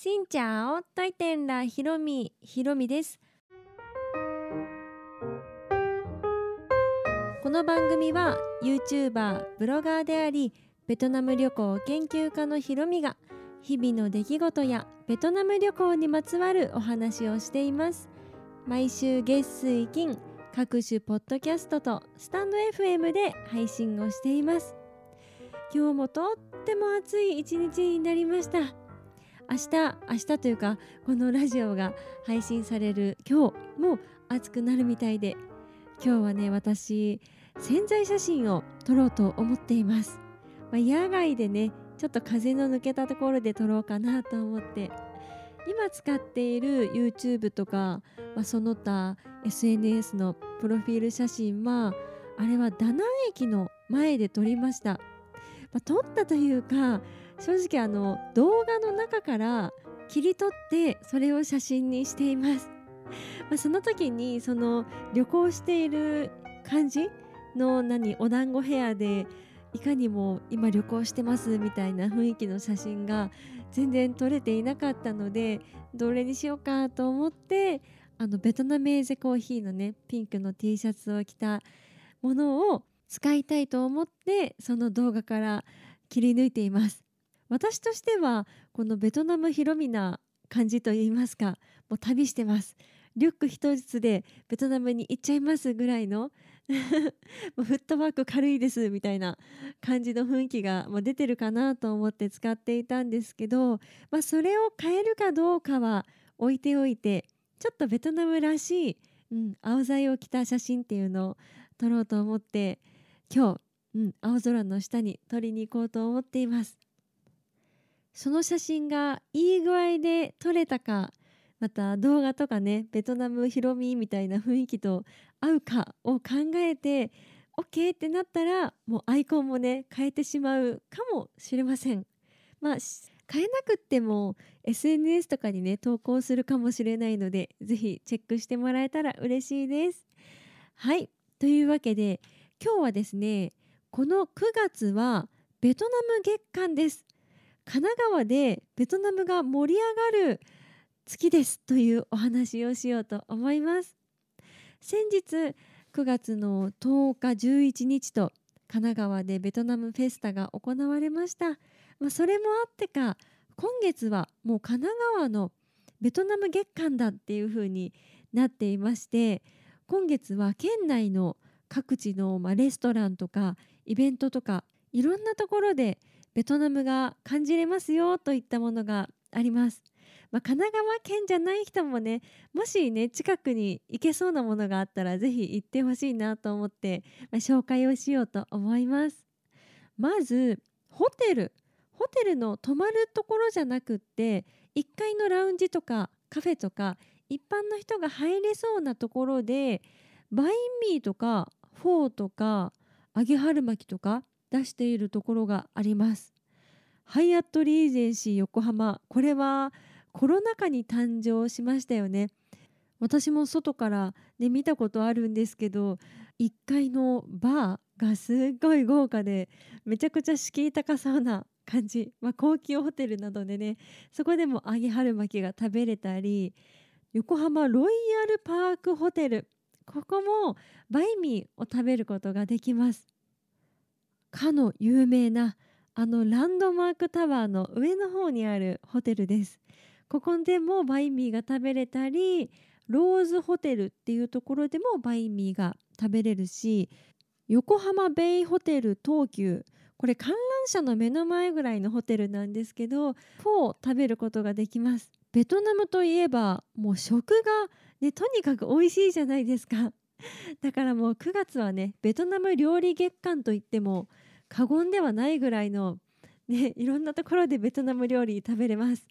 しんちゃおといてんらひろみひろみです。この番組は YouTuber ブロガーでありベトナム旅行研究家のひろみが日々の出来事やベトナム旅行にまつわるお話をしています。毎週月水金各種ポッドキャストとスタンド FM で配信をしています。今日もとっても暑い一日になりました。明日明日というかこのラジオが配信される今日も暑くなるみたいで今日はね私潜在写真を撮ろうと思っています、まあ、野外でねちょっと風の抜けたところで撮ろうかなと思って今使っている YouTube とか、まあ、その他 SNS のプロフィール写真はあれはダナン駅の前で撮りました、まあ、撮ったというか正直あの動画の中から切り取ってそれを写真にしています、まあ、その時にその旅行している感じの何お団子ヘアでいかにも今旅行してますみたいな雰囲気の写真が全然撮れていなかったのでどれにしようかと思ってあのベトナムエーゼコーヒーのねピンクの T シャツを着たものを使いたいと思ってその動画から切り抜いています。私としてはこのベトナム広みな感じといいますかもう旅してますリュック一つでベトナムに行っちゃいますぐらいの もうフットワーク軽いですみたいな感じの雰囲気がもう出てるかなと思って使っていたんですけど、まあ、それを変えるかどうかは置いておいてちょっとベトナムらしい、うん、青材を着た写真っていうのを撮ろうと思って今日、うん、青空の下に撮りに行こうと思っています。その写真がいい具合で撮れたかまた動画とかねベトナムヒロミみたいな雰囲気と合うかを考えて OK ってなったらもうアイコンもね変えてしまうかもしれません。まあ変えなくっても SNS とかにね投稿するかもしれないので是非チェックしてもらえたら嬉しいです。はいというわけで今日はですねこの9月はベトナム月間です。神奈川でベトナムが盛り上がる月ですというお話をしようと思います。先日9月の10日11日と神奈川でベトナムフェスタが行われました、まあ、それもあってか今月はもう神奈川のベトナム月間だっていう風になっていまして今月は県内の各地のまレストランとかイベントとかいろんなところでベトナムが感じれますよといったものがあります。まあ、神奈川県じゃない人もねもしね近くに行けそうなものがあったら是非行ってほしいなと思って、まあ、紹介をしようと思いますまずホテルホテルの泊まるところじゃなくって1階のラウンジとかカフェとか一般の人が入れそうなところでバインミーとかフォーとか揚げ春巻きとか出しているところがあります。ハイアットリージェンシー横浜これはコロナ禍に誕生しましたよね。私も外から、ね、見たことあるんですけど1階のバーがすっごい豪華でめちゃくちゃ敷居高そうな感じ、まあ、高級ホテルなどでねそこでも揚げ春巻きが食べれたり横浜ロイヤルパークホテルここもバイミーを食べることができます。かの有名なあのランドマークタワーの上の方にあるホテルです。ここでもバインミーが食べれたりローズホテルっていうところでもバインミーが食べれるし横浜ベイホテル東急。これ観覧車の目の前ぐらいのホテルなんですけどフォー食べることができます。ベトナムといえばもう食がねとにかく美味しいじゃないですか。だからもう9月はねベトナム料理月間といっても過言ではないぐらいのねいろんなところでベトナム料理食べれます。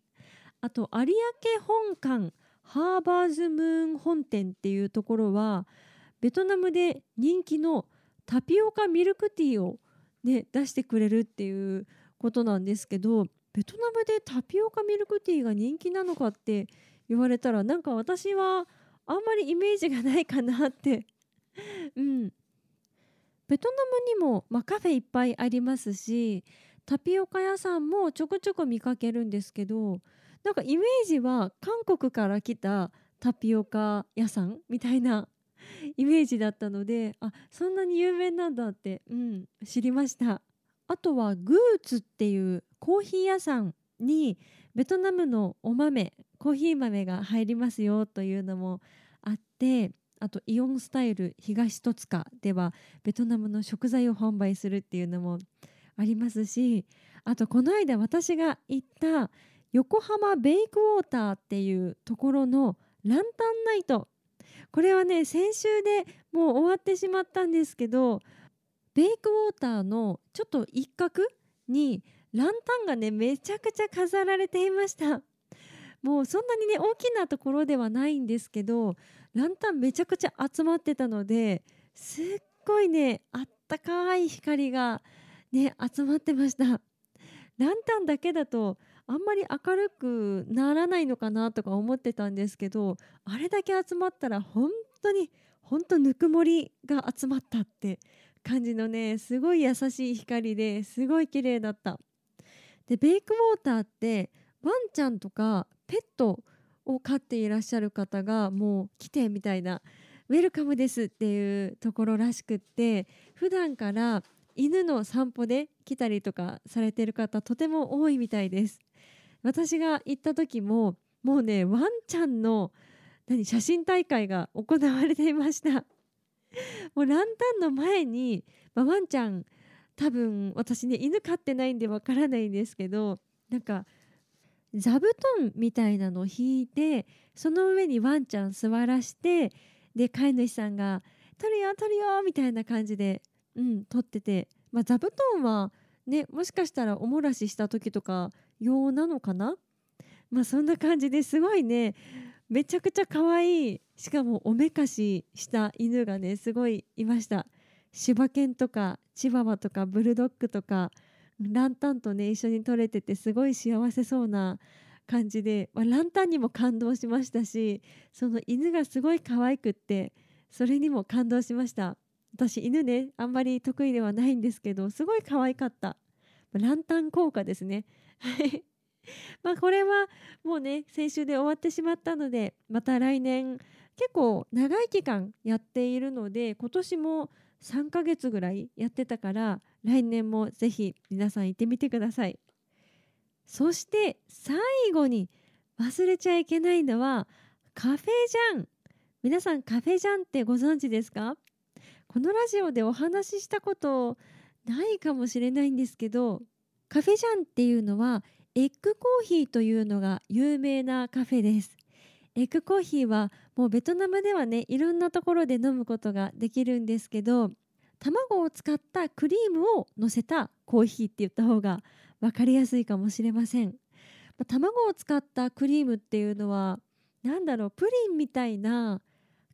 あと有明本館ハーバーズムーン本店っていうところはベトナムで人気のタピオカミルクティーを、ね、出してくれるっていうことなんですけどベトナムでタピオカミルクティーが人気なのかって言われたらなんか私はあんまりイメージがないかなって。うん。ベトナムにも、まあ、カフェいっぱいありますしタピオカ屋さんもちょこちょこ見かけるんですけどなんかイメージは韓国から来たタピオカ屋さんみたいな イメージだったのであそんなに有名なんだって、うん、知りました。あとはグーツっていうコーヒー屋さんにベトナムのお豆コーヒー豆が入りますよというのもあってあとイオンスタイル東戸塚ではベトナムの食材を販売するっていうのもありますしあとこの間私が行った横浜ベイクウォーターっていうところのランタンナイト。これはね先週でもう終わってしまったんですけどベイクウォーターのちょっと一角にランタンがねめちゃくちゃ飾られていました。もうそんなにね大きなところではないんですけどランタンめちゃくちゃ集まってたのですっごいねあったかい光がね集まってました。ランタンだけだとあんまり明るくならないのかなとか思ってたんですけどあれだけ集まったら本当に本当ぬくもりが集まったって感じのねすごい優しい光ですごい綺麗だった。でベイクウォーターってワンちゃんとかペットを飼っていらっしゃる方がもう来てみたいなウェルカムですっていうところらしくって普段から犬の散歩で来たりとかされてる方とても多いみたいです。私が行った時ももうねワンちゃんの何写真大会が行われていました。もうランタンの前に、まあ、ワンちゃん多分私ね犬飼ってないんでわからないんですけどなんか座布団みたいなのを引いてその上にワンちゃん座らしてで飼い主さんが「取るよ取るよ」みたいな感じで、うん、取ってて、まあ、座布団はねもしかしたらおもらしした時とか用なのかな？まあそんな感じですごいねめちゃくちゃ可愛いしかもおめかしした犬がねすごいいました。柴犬とかチワワとかブルドッグとかランタンとね一緒に撮れててすごい幸せそうな感じで、まあ、ランタンにも感動しましたしその犬がすごい可愛くってそれにも感動しました。私犬ねあんまり得意ではないんですけどすごい可愛かった。ランタン効果ですね。まあこれはもうね先週で終わってしまったのでまた来年結構長い期間やっているので今年も3ヶ月ぐらいやってたから来年もぜひ皆さん行ってみてください。そして最後に忘れちゃいけないのはカフェジャン。皆さんカフェジャンってご存知ですか？このラジオでお話ししたことないかもしれないんですけどカフェジャンっていうのはエッグコーヒーというのが有名なカフェです。エッグコーヒーはもうベトナムではねいろんなところで飲むことができるんですけど卵を使ったクリームを乗せたコーヒーって言った方が分かりやすいかもしれません、まあ卵を使ったクリームっていうのは何だろうプリンみたいな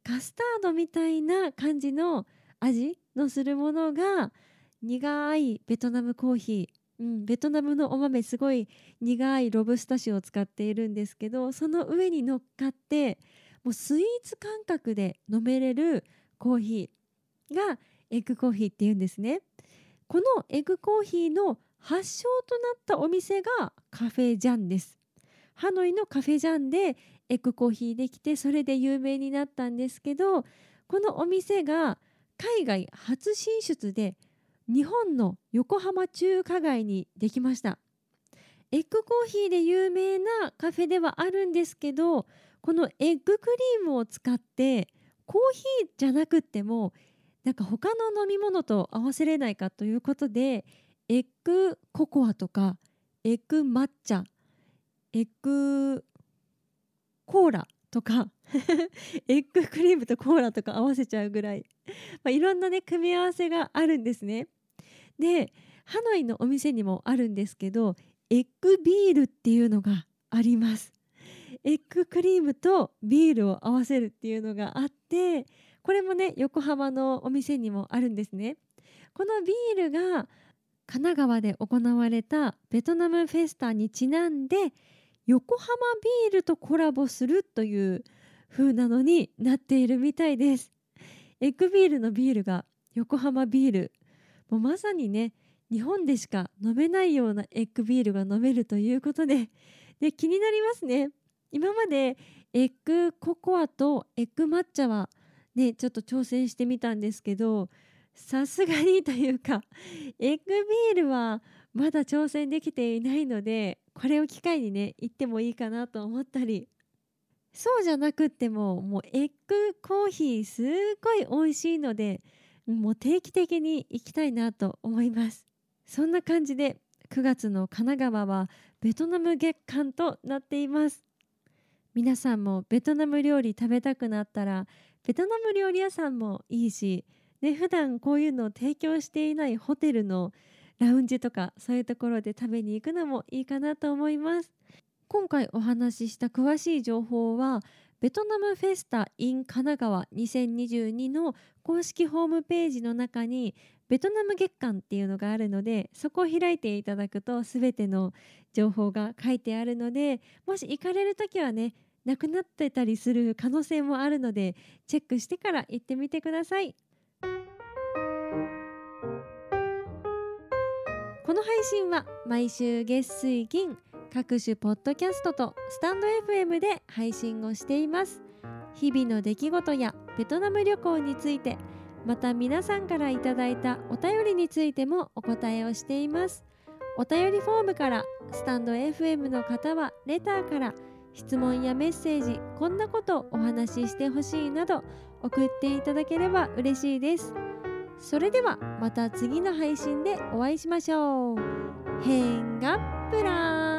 カスタードみたいな感じの味のするものが苦いベトナムコーヒー。うん、ベトナムのお豆すごい苦いロブスタ種を使っているんですけどその上に乗っかってもうスイーツ感覚で飲めれるコーヒーがエッグコーヒーっていうんですね。このエッグコーヒーの発祥となったお店がカフェジャンです。ハノイのカフェジャンでエッグコーヒーできてそれで有名になったんですけどこのお店が海外初進出で日本の横浜中華街にできました。エッグコーヒーで有名なカフェではあるんですけどこのエッグクリームを使ってコーヒーじゃなくってもなんか他の飲み物と合わせれないかということでエッグココアとかエッグ抹茶エッグコーラとか エッグクリームとコーラとか合わせちゃうぐらい、まあ、いろんなね組み合わせがあるんですね。でハノイのお店にもあるんですけどエッグビールっていうのがあります。エッグクリームとビールを合わせるっていうのがあってこれもね横浜のお店にもあるんですね。このビールが神奈川で行われたベトナムフェスタにちなんで横浜ビールとコラボするという風なのになっているみたいですエッグビールのビールが横浜ビールもうまさにね日本でしか飲めないようなエッグビールが飲めるということでで気になりますね。今までエッグココアとエッグ抹茶はねちょっと挑戦してみたんですけどさすがにというかエッグビールはまだ挑戦できていないのでこれを機会にね行ってもいいかなと思ったり。そうじゃなくってももうエッグコーヒーすっごい美味しいのでもう定期的に行きたいなと思います。そんな感じで9月の神奈川はベトナム月間となっています。皆さんもベトナム料理食べたくなったらベトナム料理屋さんもいいしで普段こういうのを提供していないホテルのラウンジとかそういうところで食べに行くのもいいかなと思います。今回お話しした詳しい情報はベトナムフェスタ in 神奈川2022の公式ホームページの中にベトナム月間っていうのがあるのでそこを開いていただくと全ての情報が書いてあるのでもし行かれる時はねなくなってたりする可能性もあるのでチェックしてから行ってみてください。この配信は毎週月水金各種ポッドキャストとスタンド FM で配信をしています。日々の出来事やベトナム旅行についてまた皆さんからいただいたお便りについてもお答えをしています。お便りフォームからスタンド FM の方はレターから質問やメッセージこんなことお話ししてほしいなど送っていただければ嬉しいです。それではまた次の配信でお会いしましょう。変がプラン。